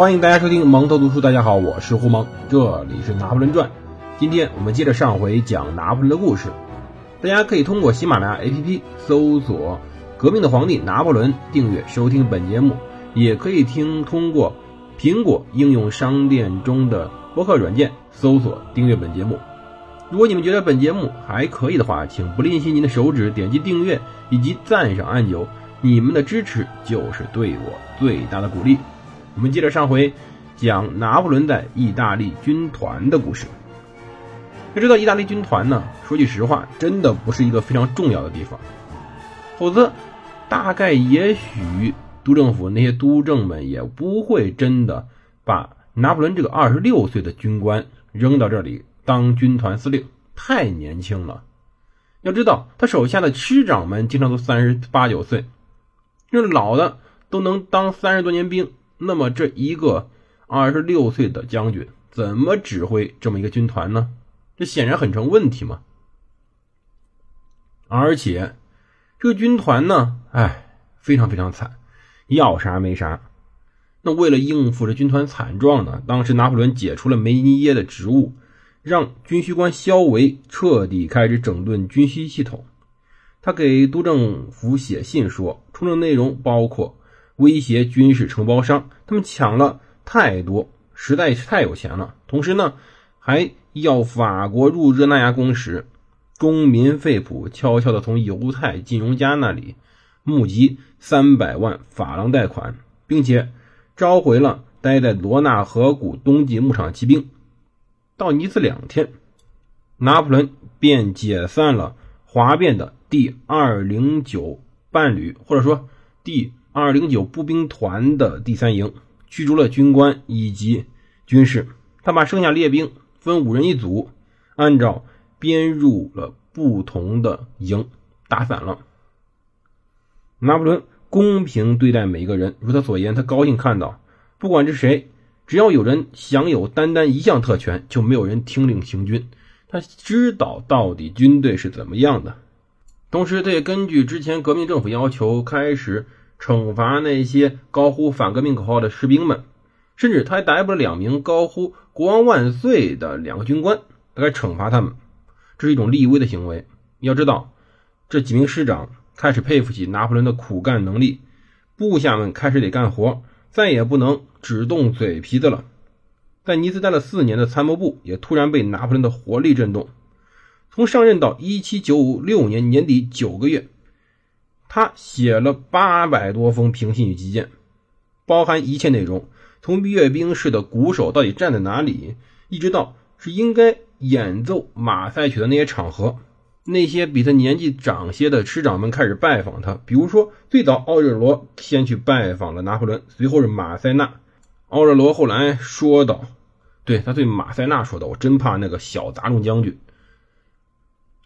欢迎大家收听蒙头读书。大家好，我是胡蒙，这里是《拿破仑传》。今天我们接着上回讲拿破仑的故事。大家可以通过喜马拉雅 APP 搜索“革命的皇帝拿破仑”，订阅收听本节目。也可以听通过苹果应用商店中的播客软件搜索订阅本节目。如果你们觉得本节目还可以的话，请不吝惜您的手指点击订阅以及赞赏按钮，你们的支持就是对我最大的鼓励。我们接着上回讲拿破仑在意大利军团的故事。要知道，意大利军团呢，说句实话，真的不是一个非常重要的地方，否则大概也许督政府那些督政们也不会真的把拿破仑这个二十六岁的军官扔到这里当军团司令，太年轻了。要知道，他手下的师长们经常都三十八九岁，这老的都能当三十多年兵。那么这一个二十六岁的将军怎么指挥这么一个军团呢？这显然很成问题嘛。而且这个军团呢，哎，非常非常惨，要啥没啥。那为了应付这军团惨状呢，当时拿破仑解除了梅尼耶的职务，让军需官肖维彻底开始整顿军需系统。他给督政府写信说，出政内容包括。威胁军事承包商，他们抢了太多，实在是太有钱了。同时呢，还要法国入热那亚公使公民费普悄悄地从犹太金融家那里募集三百万法郎贷款，并且召回了待在罗纳河谷冬季牧场骑兵。到尼斯两天，拿破仑便解散了哗变的第二零九伴侣，或者说第。二零九步兵团的第三营驱逐了军官以及军士，他把剩下列兵分五人一组，按照编入了不同的营打散了。拿破仑公平对待每一个人，如他所言，他高兴看到，不管是谁，只要有人享有单单一项特权，就没有人听令行军。他知道到底军队是怎么样的，同时他也根据之前革命政府要求开始。惩罚那些高呼反革命口号的士兵们，甚至他还逮捕了两名高呼“国王万岁”的两个军官，他该惩罚他们，这是一种立威的行为。要知道，这几名师长开始佩服起拿破仑的苦干能力，部下们开始得干活，再也不能只动嘴皮子了。在尼斯待了四年的参谋部也突然被拿破仑的活力震动。从上任到一七九六年年底九个月。他写了八百多封平信与急件，包含一切内容，从阅兵式的鼓手到底站在哪里，一直到是应该演奏马赛曲的那些场合，那些比他年纪长些的师长们开始拜访他。比如说，最早奥热罗先去拜访了拿破仑，随后是马塞纳。奥热罗后来说道：“对他对马塞纳说的，我真怕那个小杂种将军。”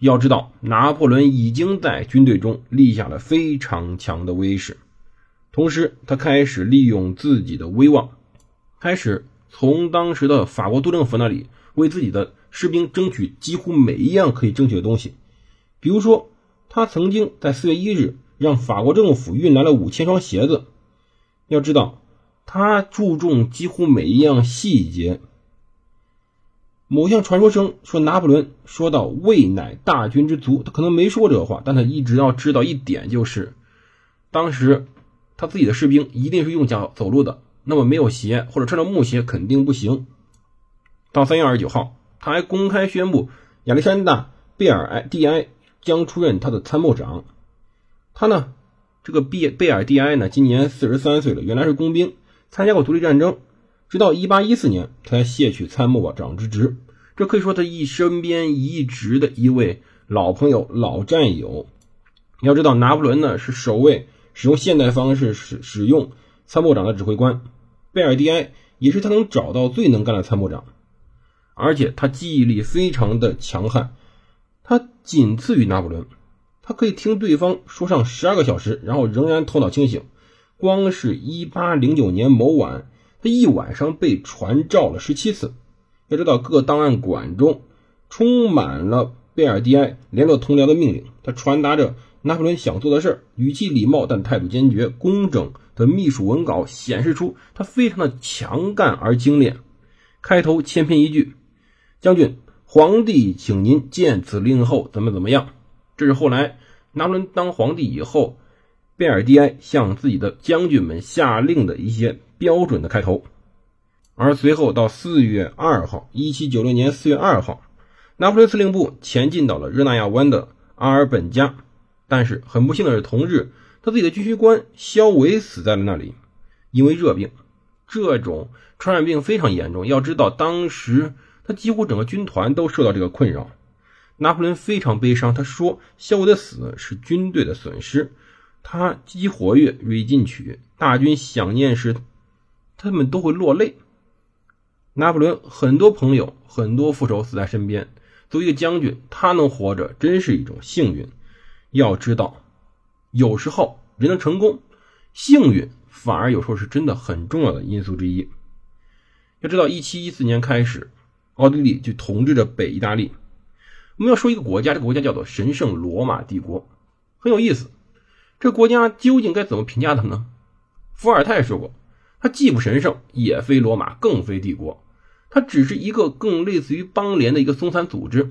要知道，拿破仑已经在军队中立下了非常强的威势，同时他开始利用自己的威望，开始从当时的法国督政府那里为自己的士兵争取几乎每一样可以争取的东西。比如说，他曾经在四月一日让法国政府运来了五千双鞋子。要知道，他注重几乎每一样细节。某项传说声说，拿破仑说到“胃乃大军之足”，他可能没说这个话，但他一直要知道一点，就是当时他自己的士兵一定是用脚走路的，那么没有鞋或者穿着木鞋肯定不行。到三月二十九号，他还公开宣布亚历山大·贝尔埃蒂埃将出任他的参谋长。他呢，这个贝贝尔蒂埃呢，今年四十三岁了，原来是工兵，参加过独立战争。直到一八一四年，才卸去参谋长之职。这可以说他一身边一直的一位老朋友、老战友。要知道，拿破仑呢是首位使用现代方式使使用参谋长的指挥官，贝尔蒂埃也是他能找到最能干的参谋长。而且他记忆力非常的强悍，他仅次于拿破仑。他可以听对方说上十二个小时，然后仍然头脑清醒。光是一八零九年某晚。他一晚上被传召了十七次。要知道，各档案馆中充满了贝尔蒂埃联络同僚的命令。他传达着拿破仑想做的事儿，语气礼貌，但态度坚决、工整、的秘书文稿显示出他非常的强干而精炼。开头千篇一律：“将军，皇帝请您见此令后怎么怎么样。”这是后来拿破仑当皇帝以后，贝尔蒂埃向自己的将军们下令的一些标准的开头。而随后到四月二号，一七九六年四月二号，拿破仑司令部前进到了热那亚湾的阿尔本加，但是很不幸的是，同日他自己的军需官肖维死在了那里，因为热病。这种传染病非常严重，要知道当时他几乎整个军团都受到这个困扰。拿破仑非常悲伤，他说：“肖维的死是军队的损失，他积极活跃，锐进取，大军想念时，他们都会落泪。”拿破仑很多朋友、很多副手死在身边。作为一个将军，他能活着真是一种幸运。要知道，有时候人的成功，幸运反而有时候是真的很重要的因素之一。要知道，一七一四年开始，奥地利就统治着北意大利。我们要说一个国家，这个国家叫做神圣罗马帝国，很有意思。这国家究竟该怎么评价它呢？伏尔泰说过，它既不神圣，也非罗马，更非帝国。它只是一个更类似于邦联的一个松散组织。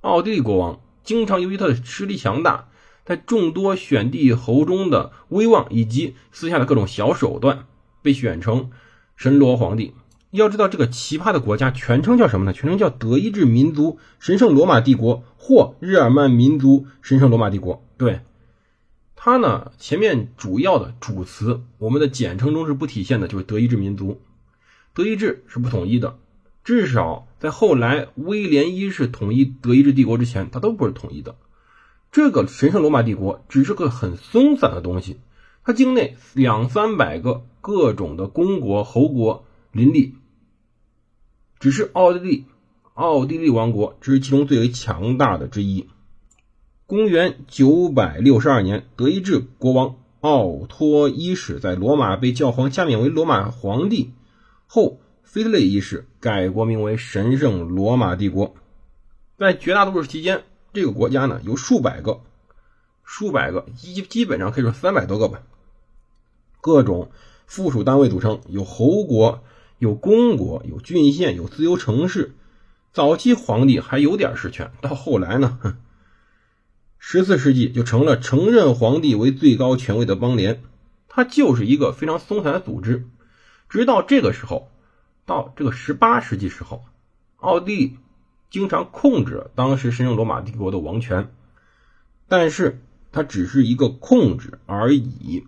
奥地利国王经常由于他的实力强大，在众多选帝侯中的威望以及私下的各种小手段，被选成神罗皇帝。要知道，这个奇葩的国家全称叫什么呢？全称叫德意志民族神圣罗马帝国或日耳曼民族神圣罗马帝国。对它呢，前面主要的主词，我们的简称中是不体现的，就是德意志民族。德意志是不统一的，至少在后来威廉一世统一德意志帝国之前，它都不是统一的。这个神圣罗马帝国只是个很松散的东西，它境内两三百个各种的公国、侯国林立，只是奥地利，奥地利王国只是其中最为强大的之一。公元九百六十二年，德意志国王奥托一世在罗马被教皇加冕为罗马皇帝。后，腓特烈一世改国名为神圣罗马帝国。在绝大多数期间，这个国家呢有数百个、数百个，基基本上可以说三百多个吧。各种附属单位组成，有侯国、有公国、有郡县、有自由城市。早期皇帝还有点实权，到后来呢，哼，十四世纪就成了承认皇帝为最高权威的邦联。它就是一个非常松散的组织。直到这个时候，到这个十八世纪时候，奥地利经常控制当时神圣罗马帝国的王权，但是它只是一个控制而已。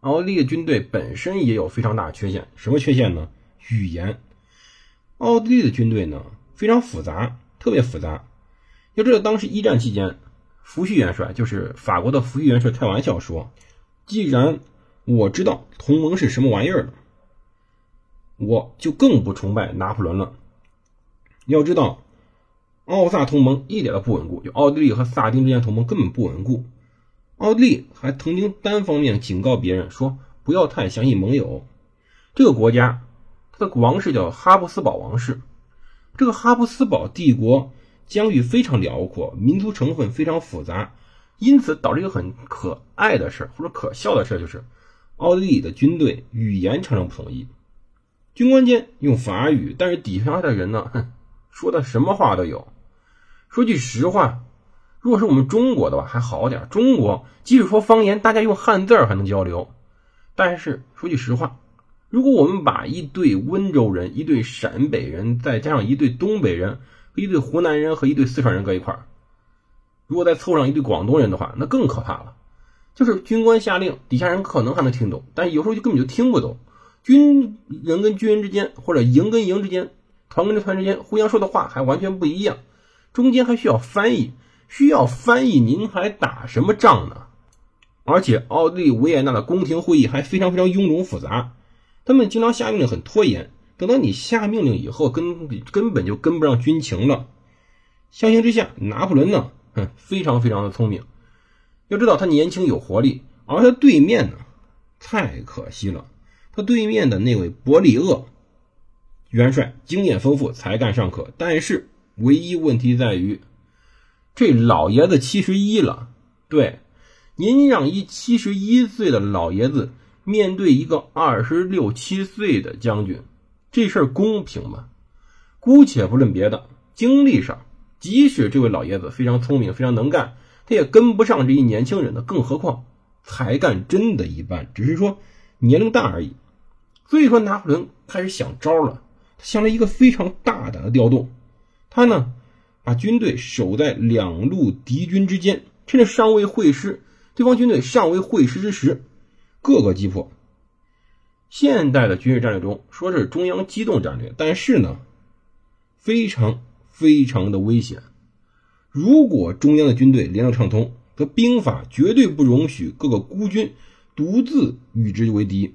奥地利军队本身也有非常大的缺陷，什么缺陷呢？语言。奥地利的军队呢非常复杂，特别复杂。要知道，当时一战期间，福煦元帅就是法国的福煦元帅开玩笑说：“既然我知道同盟是什么玩意儿。”我就更不崇拜拿破仑了。要知道，奥萨同盟一点都不稳固，就奥地利和萨丁之间同盟根本不稳固。奥地利还曾经单方面警告别人说，不要太相信盟友。这个国家，它的王室叫哈布斯堡王室。这个哈布斯堡帝国疆域非常辽阔，民族成分非常复杂，因此导致一个很可爱的事儿或者可笑的事儿就是奥地利的军队语言常常不统一。军官间用法语，但是底下的人呢，哼，说的什么话都有。说句实话，如果是我们中国的话还好点，中国即使说方言，大家用汉字还能交流。但是说句实话，如果我们把一对温州人、一对陕北人，再加上一对东北人、一对湖南人和一对四川人搁一块儿，如果再凑上一对广东人的话，那更可怕了。就是军官下令，底下人可能还能听懂，但有时候就根本就听不懂。军人跟军人之间，或者营跟营之间，团跟团之间，互相说的话还完全不一样，中间还需要翻译，需要翻译，您还打什么仗呢？而且奥地利维也纳的宫廷会议还非常非常臃肿复杂，他们经常下命令很拖延，等到你下命令以后，根根本就跟不上军情了。相形之下，拿破仑呢，哼，非常非常的聪明。要知道他年轻有活力，而他对面呢，太可惜了。他对面的那位伯里厄元帅经验丰富，才干尚可，但是唯一问题在于，这老爷子七十一了。对，您让一七十一岁的老爷子面对一个二十六七岁的将军，这事儿公平吗？姑且不论别的，经历上，即使这位老爷子非常聪明、非常能干，他也跟不上这一年轻人的，更何况才干真的一般，只是说年龄大而已。所以说，拿破仑开始想招了，他想了一个非常大胆的调动，他呢把军队守在两路敌军之间，趁着尚未会师，对方军队尚未会师之时。各个击破。现代的军事战略中说是中央机动战略，但是呢，非常非常的危险。如果中央的军队联络畅通，则兵法绝对不容许各个孤军独自与之为敌。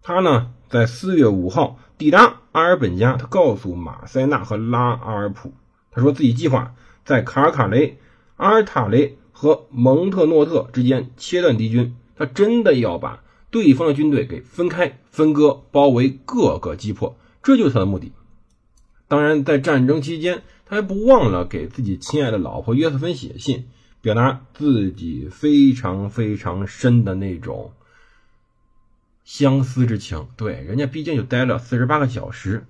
他呢，在四月五号抵达阿尔本加，他告诉马塞纳和拉阿尔普，他说自己计划在卡尔卡雷、阿尔塔雷和蒙特诺特之间切断敌军。他真的要把对方的军队给分开、分割、包围，各个击破，这就是他的目的。当然，在战争期间，他还不忘了给自己亲爱的老婆约瑟芬写信，表达自己非常非常深的那种相思之情。对，人家毕竟就待了四十八个小时，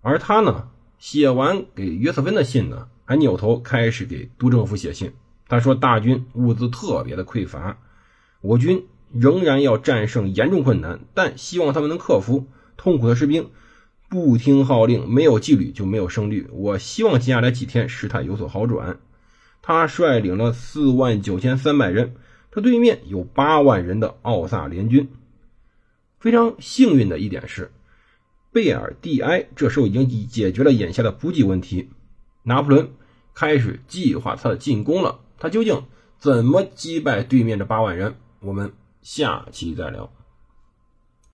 而他呢，写完给约瑟芬的信呢，还扭头开始给督政府写信。他说，大军物资特别的匮乏。我军仍然要战胜严重困难，但希望他们能克服。痛苦的士兵不听号令，没有纪律就没有胜率。我希望接下来几天事态有所好转。他率领了四万九千三百人，他对面有八万人的奥萨联军。非常幸运的一点是，贝尔蒂埃这时候已经解决了眼下的补给问题。拿破仑开始计划他的进攻了。他究竟怎么击败对面的八万人？我们下期再聊。